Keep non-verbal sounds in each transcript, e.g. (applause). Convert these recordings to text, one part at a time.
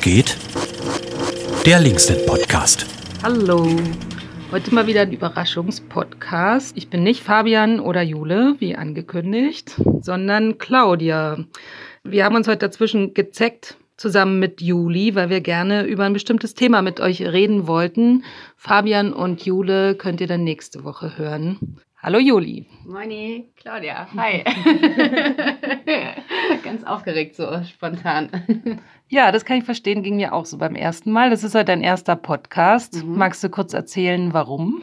Geht? Der Linksnet Podcast. Hallo. Heute mal wieder ein Überraschungspodcast. Ich bin nicht Fabian oder Jule, wie angekündigt, sondern Claudia. Wir haben uns heute dazwischen gezeckt, zusammen mit Juli, weil wir gerne über ein bestimmtes Thema mit euch reden wollten. Fabian und Jule könnt ihr dann nächste Woche hören. Hallo Juli. Moini, Claudia. Hi. (laughs) Ganz aufgeregt so spontan. Ja, das kann ich verstehen, ging mir auch so beim ersten Mal. Das ist heute dein erster Podcast. Mhm. Magst du kurz erzählen, warum?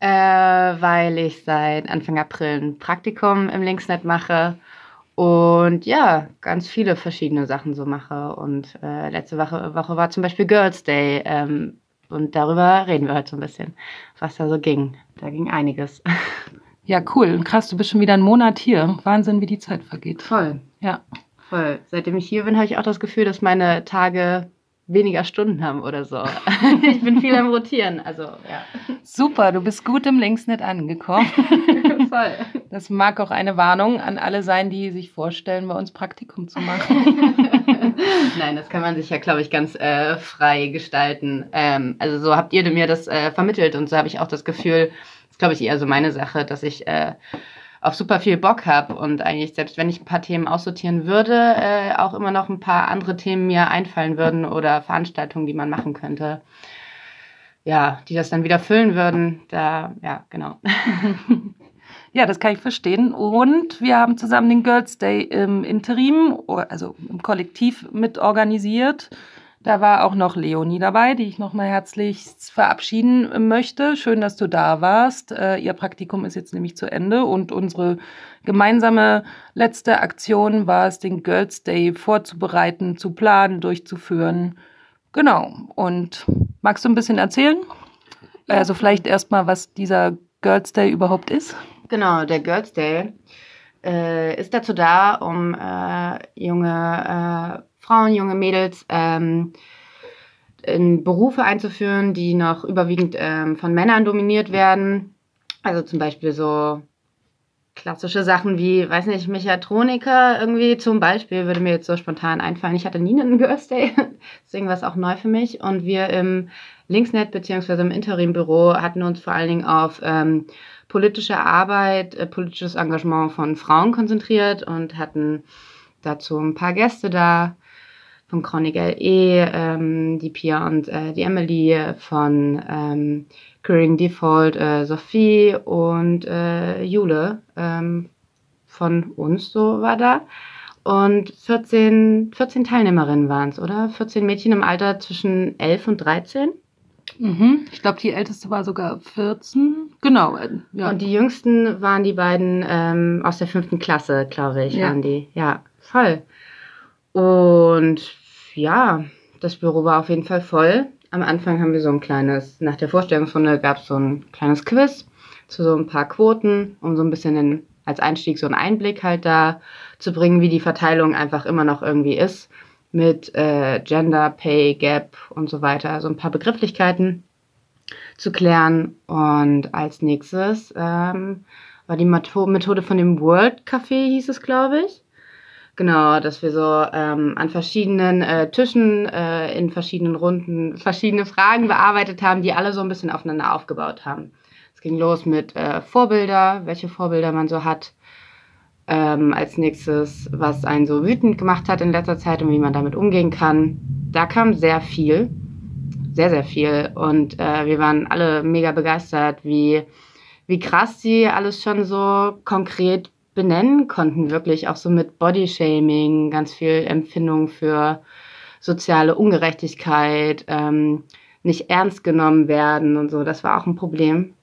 Äh, weil ich seit Anfang April ein Praktikum im Linksnet mache und ja, ganz viele verschiedene Sachen so mache. Und äh, letzte Woche, Woche war zum Beispiel Girls Day. Ähm, und darüber reden wir heute so ein bisschen, was da so ging. Da ging einiges. Ja, cool. Krass, du bist schon wieder einen Monat hier. Wahnsinn, wie die Zeit vergeht. Voll. Ja. Voll. Seitdem ich hier bin, habe ich auch das Gefühl, dass meine Tage weniger Stunden haben oder so. (laughs) ich bin viel am Rotieren, also ja. Super, du bist gut im Linksnet angekommen. (laughs) Voll. (laughs) Das mag auch eine Warnung an alle sein, die sich vorstellen, bei uns Praktikum zu machen. (laughs) Nein, das kann man sich ja, glaube ich, ganz äh, frei gestalten. Ähm, also so habt ihr mir das äh, vermittelt und so habe ich auch das Gefühl, das ist, glaube ich, eher so meine Sache, dass ich äh, auf super viel Bock habe und eigentlich, selbst wenn ich ein paar Themen aussortieren würde, äh, auch immer noch ein paar andere Themen mir einfallen würden oder Veranstaltungen, die man machen könnte. Ja, die das dann wieder füllen würden. Da, ja, genau. (laughs) Ja, das kann ich verstehen. Und wir haben zusammen den Girls Day im Interim, also im Kollektiv mitorganisiert. Da war auch noch Leonie dabei, die ich nochmal herzlich verabschieden möchte. Schön, dass du da warst. Äh, ihr Praktikum ist jetzt nämlich zu Ende und unsere gemeinsame letzte Aktion war es, den Girls Day vorzubereiten, zu planen, durchzuführen. Genau. Und magst du ein bisschen erzählen? Also vielleicht erstmal, was dieser Girls Day überhaupt ist? Genau, der Girls Day äh, ist dazu da, um äh, junge äh, Frauen, junge Mädels ähm, in Berufe einzuführen, die noch überwiegend ähm, von Männern dominiert werden. Also zum Beispiel so klassische Sachen wie, weiß nicht, Mechatroniker irgendwie zum Beispiel, würde mir jetzt so spontan einfallen. Ich hatte nie einen Girls Day, (laughs) deswegen war es auch neu für mich. Und wir im Linksnet bzw. im Interimbüro hatten uns vor allen Dingen auf ähm, politische Arbeit, äh, politisches Engagement von Frauen konzentriert und hatten dazu ein paar Gäste da von Chronic LE, ähm, die Pia und äh, die Emily, von ähm, Curing Default äh, Sophie und äh, Jule ähm, von uns, so war da. Und 14, 14 Teilnehmerinnen waren es, oder? 14 Mädchen im Alter zwischen 11 und 13. Mhm. Ich glaube, die älteste war sogar 14. Genau. Äh, ja. Und die jüngsten waren die beiden ähm, aus der fünften Klasse, glaube ich, ja. waren die. Ja, voll. Und ja, das Büro war auf jeden Fall voll. Am Anfang haben wir so ein kleines, nach der Vorstellungsrunde gab es so ein kleines Quiz zu so ein paar Quoten, um so ein bisschen in, als Einstieg so einen Einblick halt da zu bringen, wie die Verteilung einfach immer noch irgendwie ist mit äh, Gender, Pay, Gap und so weiter. So ein paar Begrifflichkeiten zu klären. Und als nächstes ähm, war die Methode von dem World Café, hieß es, glaube ich. Genau, dass wir so ähm, an verschiedenen äh, Tischen äh, in verschiedenen Runden verschiedene Fragen bearbeitet haben, die alle so ein bisschen aufeinander aufgebaut haben. Es ging los mit äh, Vorbilder, welche Vorbilder man so hat. Ähm, als nächstes, was einen so wütend gemacht hat in letzter Zeit und wie man damit umgehen kann. Da kam sehr viel, sehr, sehr viel. Und äh, wir waren alle mega begeistert, wie, wie krass sie alles schon so konkret benennen konnten, wirklich auch so mit Bodyshaming, ganz viel Empfindung für soziale Ungerechtigkeit, ähm, nicht ernst genommen werden und so. Das war auch ein Problem.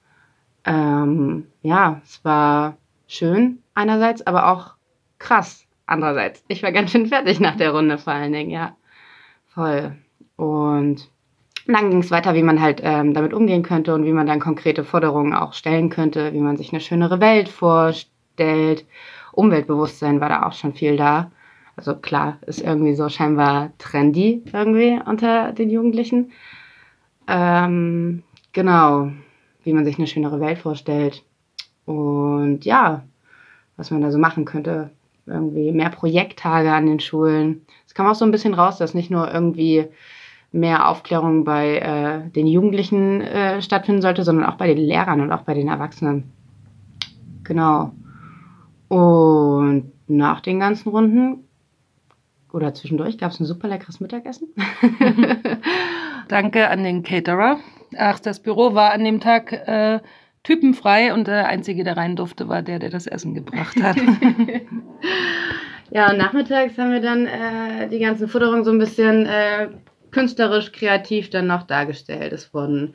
Ähm, ja, es war schön einerseits, aber auch krass andererseits. Ich war ganz schön fertig nach der Runde vor allen Dingen, ja. Voll. Und dann ging es weiter, wie man halt ähm, damit umgehen könnte und wie man dann konkrete Forderungen auch stellen könnte, wie man sich eine schönere Welt vorstellt. Umweltbewusstsein war da auch schon viel da. Also klar, ist irgendwie so scheinbar trendy irgendwie unter den Jugendlichen. Ähm, genau, wie man sich eine schönere Welt vorstellt. Und ja, was man da so machen könnte. irgendwie mehr Projekttage an den Schulen. Es kam auch so ein bisschen raus, dass nicht nur irgendwie mehr Aufklärung bei äh, den Jugendlichen äh, stattfinden sollte, sondern auch bei den Lehrern und auch bei den Erwachsenen. Genau. Und nach den ganzen Runden oder zwischendurch gab es ein super leckeres Mittagessen. (laughs) Danke an den Caterer. Ach, das Büro war an dem Tag äh, typenfrei und der Einzige, der rein durfte, war der, der das Essen gebracht hat. (laughs) ja, und nachmittags haben wir dann äh, die ganzen Futterungen so ein bisschen äh, künstlerisch, kreativ dann noch dargestellt. Es wurden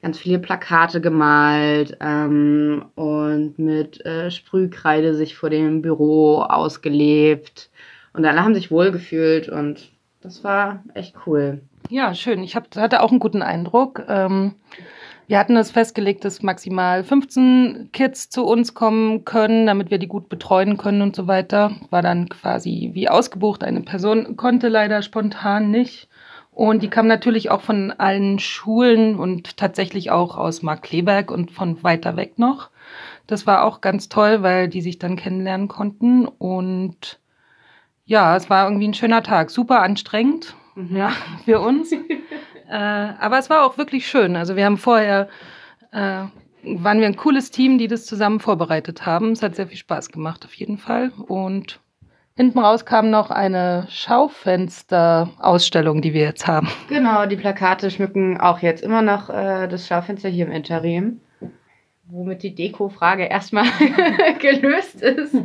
ganz viele Plakate gemalt ähm, und mit äh, Sprühkreide sich vor dem Büro ausgelebt. Und alle haben sich wohlgefühlt und das war echt cool. Ja, schön. Ich hab, hatte auch einen guten Eindruck. Ähm, wir hatten es festgelegt, dass maximal 15 Kids zu uns kommen können, damit wir die gut betreuen können und so weiter. War dann quasi wie ausgebucht. Eine Person konnte leider spontan nicht. Und die kam natürlich auch von allen Schulen und tatsächlich auch aus Markleberg und von weiter weg noch. Das war auch ganz toll, weil die sich dann kennenlernen konnten. Und ja, es war irgendwie ein schöner Tag. Super anstrengend, mhm. ja, für uns. (laughs) äh, aber es war auch wirklich schön. Also wir haben vorher, äh, waren wir ein cooles Team, die das zusammen vorbereitet haben. Es hat sehr viel Spaß gemacht, auf jeden Fall. Und Hinten raus kam noch eine Schaufensterausstellung, die wir jetzt haben. Genau, die Plakate schmücken auch jetzt immer noch äh, das Schaufenster hier im Interim. Womit die Deko-Frage erstmal (laughs) gelöst ist. (laughs)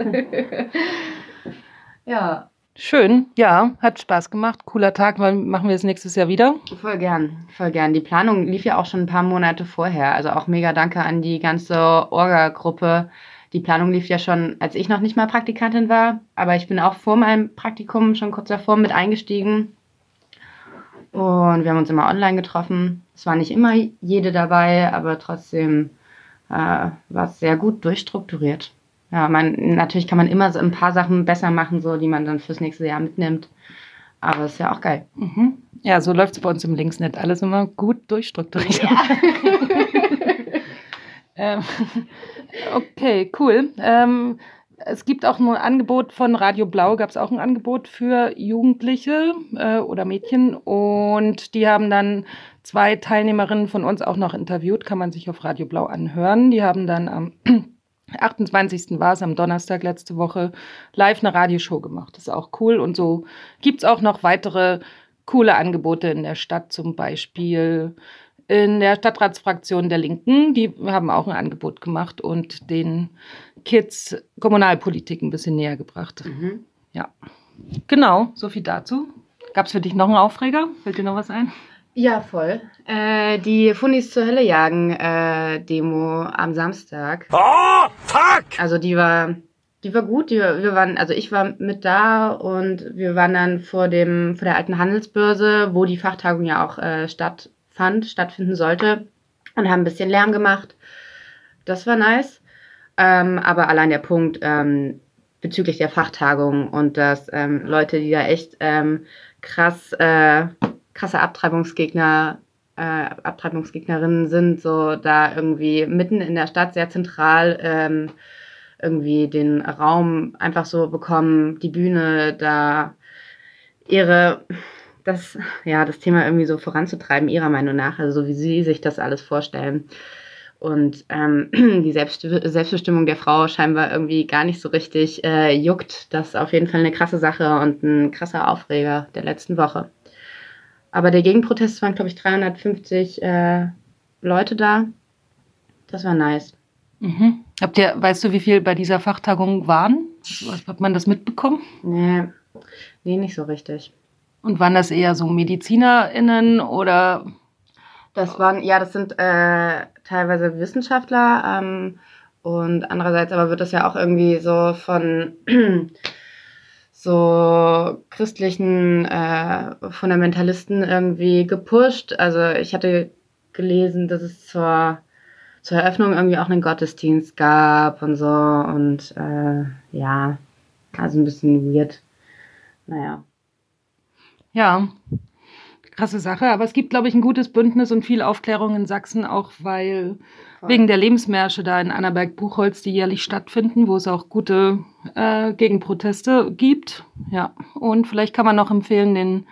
ja. Schön, ja, hat Spaß gemacht. Cooler Tag, machen wir es nächstes Jahr wieder? Voll gern, voll gern. Die Planung lief ja auch schon ein paar Monate vorher. Also auch mega danke an die ganze Orga-Gruppe die Planung lief ja schon, als ich noch nicht mal Praktikantin war, aber ich bin auch vor meinem Praktikum schon kurz davor mit eingestiegen. Und wir haben uns immer online getroffen. Es war nicht immer jede dabei, aber trotzdem äh, war es sehr gut durchstrukturiert. Ja, man, natürlich kann man immer so ein paar Sachen besser machen, so die man dann fürs nächste Jahr mitnimmt. Aber ist ja auch geil. Mhm. Ja, so läuft es bei uns im Linksnet. Alles immer gut durchstrukturiert. Ja. (laughs) ähm, Okay, cool. Ähm, es gibt auch ein Angebot von Radio Blau, gab es auch ein Angebot für Jugendliche äh, oder Mädchen und die haben dann zwei Teilnehmerinnen von uns auch noch interviewt, kann man sich auf Radio Blau anhören. Die haben dann am 28. war es, am Donnerstag letzte Woche, live eine Radioshow gemacht. Das ist auch cool und so gibt es auch noch weitere coole Angebote in der Stadt, zum Beispiel in der Stadtratsfraktion der Linken. Die haben auch ein Angebot gemacht und den Kids Kommunalpolitik ein bisschen näher gebracht. Mhm. Ja. Genau, so viel dazu. Gab es für dich noch einen Aufreger? Fällt dir noch was ein? Ja, voll. Äh, die Funis zur Hölle jagen äh, Demo am Samstag. Oh, fuck! Also die war, die war gut. Die, wir waren, also ich war mit da und wir waren dann vor dem, vor der alten Handelsbörse, wo die Fachtagung ja auch äh, statt fand, stattfinden sollte und haben ein bisschen Lärm gemacht. Das war nice. Ähm, aber allein der Punkt ähm, bezüglich der Fachtagung und dass ähm, Leute, die da echt ähm, krass, äh, krasse Abtreibungsgegner, äh, Abtreibungsgegnerinnen sind, so da irgendwie mitten in der Stadt sehr zentral ähm, irgendwie den Raum einfach so bekommen, die Bühne da ihre das, ja, das Thema irgendwie so voranzutreiben, ihrer Meinung nach, also so wie sie sich das alles vorstellen. Und ähm, (clears throat) die Selbst Selbstbestimmung der Frau scheinbar irgendwie gar nicht so richtig äh, juckt. Das ist auf jeden Fall eine krasse Sache und ein krasser Aufreger der letzten Woche. Aber der Gegenprotest waren, glaube ich, 350 äh, Leute da. Das war nice. Mhm. Habt ihr, weißt du, wie viel bei dieser Fachtagung waren? Hat man das mitbekommen? Nee, nee, nicht so richtig. Und waren das eher so MedizinerInnen oder? Das waren, ja, das sind äh, teilweise Wissenschaftler ähm, und andererseits aber wird das ja auch irgendwie so von so christlichen äh, Fundamentalisten irgendwie gepusht. Also ich hatte gelesen, dass es zur, zur Eröffnung irgendwie auch einen Gottesdienst gab und so und äh, ja, also ein bisschen weird. Naja. Ja, krasse Sache. Aber es gibt, glaube ich, ein gutes Bündnis und viel Aufklärung in Sachsen, auch weil Voll. wegen der Lebensmärsche da in Annaberg-Buchholz, die jährlich stattfinden, wo es auch gute äh, Gegenproteste gibt. Ja, und vielleicht kann man noch empfehlen den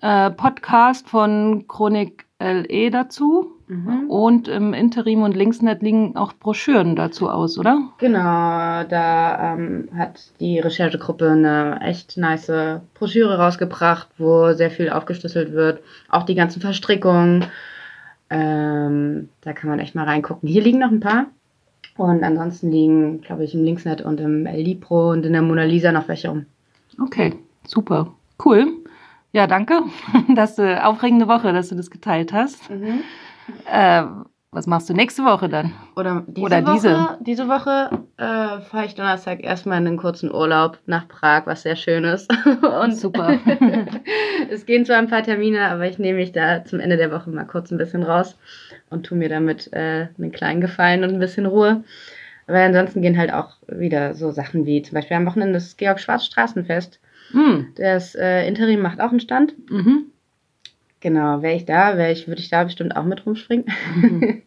äh, Podcast von Chronik LE dazu. Mhm. Und im Interim und Linksnet liegen auch Broschüren dazu aus, oder? Genau, da ähm, hat die Recherchegruppe eine echt nice Broschüre rausgebracht, wo sehr viel aufgeschlüsselt wird. Auch die ganzen Verstrickungen. Ähm, da kann man echt mal reingucken. Hier liegen noch ein paar. Und ansonsten liegen, glaube ich, im Linksnet und im El Libro und in der Mona Lisa noch welche um. Okay, super. Cool. Ja, danke. (laughs) dass du aufregende Woche, dass du das geteilt hast. Mhm. Äh, was machst du nächste Woche dann? Oder diese Oder Woche, diese? Diese Woche äh, fahre ich Donnerstag erstmal in einen kurzen Urlaub nach Prag, was sehr schön ist. (laughs) Und Super. (laughs) es gehen zwar ein paar Termine, aber ich nehme mich da zum Ende der Woche mal kurz ein bisschen raus und tue mir damit äh, einen kleinen Gefallen und ein bisschen Ruhe. Aber ansonsten gehen halt auch wieder so Sachen wie zum Beispiel am Wochenende das Georg-Schwarz-Straßenfest. Mhm. Das äh, Interim macht auch einen Stand. Mhm. Genau, wäre ich da, wäre ich, würde ich da bestimmt auch mit rumspringen. Mhm.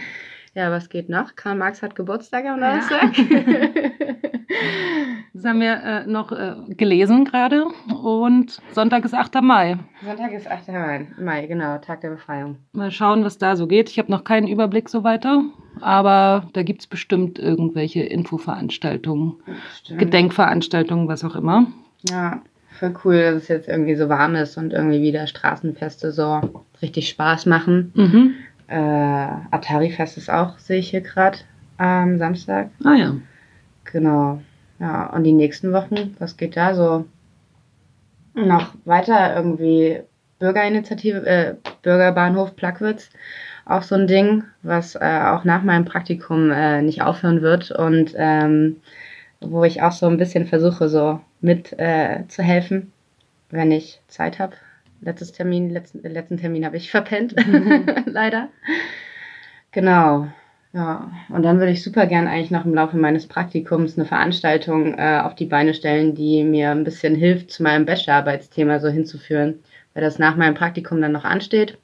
(laughs) ja, was geht noch? Karl Marx hat Geburtstag am Donnerstag. Ja. (laughs) das haben wir äh, noch äh, gelesen gerade. Und Sonntag ist 8. Mai. Sonntag ist 8. Mai, Mai, genau, Tag der Befreiung. Mal schauen, was da so geht. Ich habe noch keinen Überblick so weiter. Aber da gibt es bestimmt irgendwelche Infoveranstaltungen. Gedenkveranstaltungen, was auch immer. Ja, voll cool, dass es jetzt irgendwie so warm ist und irgendwie wieder Straßenfeste so richtig Spaß machen. Mhm. Äh, Atari-Fest ist auch, sehe ich hier gerade am Samstag. Ah ja. Genau. Ja, und die nächsten Wochen, was geht da so? Noch weiter irgendwie Bürgerinitiative, äh, Bürgerbahnhof Plagwitz, auch so ein Ding, was äh, auch nach meinem Praktikum äh, nicht aufhören wird und ähm, wo ich auch so ein bisschen versuche, so mit äh, zu helfen, wenn ich Zeit habe. Letztes Termin, letzten, letzten Termin habe ich verpennt, (laughs) (laughs) leider. Genau. Ja, und dann würde ich super gern eigentlich noch im Laufe meines Praktikums eine Veranstaltung äh, auf die Beine stellen, die mir ein bisschen hilft, zu meinem Bachelorarbeitsthema so hinzuführen, weil das nach meinem Praktikum dann noch ansteht.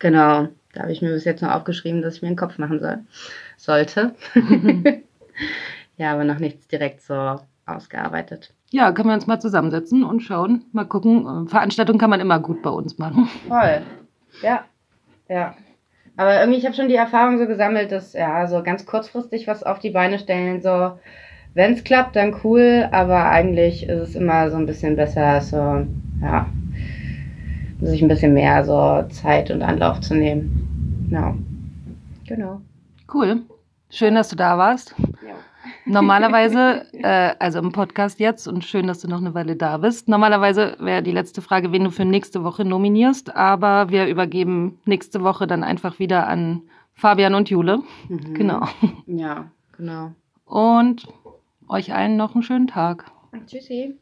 Genau, da habe ich mir bis jetzt noch aufgeschrieben, dass ich mir einen Kopf machen soll. Sollte. (laughs) ja, aber noch nichts direkt so ausgearbeitet. Ja, können wir uns mal zusammensetzen und schauen, mal gucken. Veranstaltungen kann man immer gut bei uns machen. Voll. Ja, ja. Aber irgendwie, ich habe schon die Erfahrung so gesammelt, dass ja, so ganz kurzfristig was auf die Beine stellen, so, wenn es klappt, dann cool, aber eigentlich ist es immer so ein bisschen besser, so, ja, sich ein bisschen mehr so Zeit und Anlauf zu nehmen. Ja. Genau. Cool. Schön, dass du da warst. Ja. Normalerweise, äh, also im Podcast jetzt, und schön, dass du noch eine Weile da bist. Normalerweise wäre die letzte Frage, wen du für nächste Woche nominierst, aber wir übergeben nächste Woche dann einfach wieder an Fabian und Jule. Mhm. Genau. Ja, genau. Und euch allen noch einen schönen Tag. Tschüssi.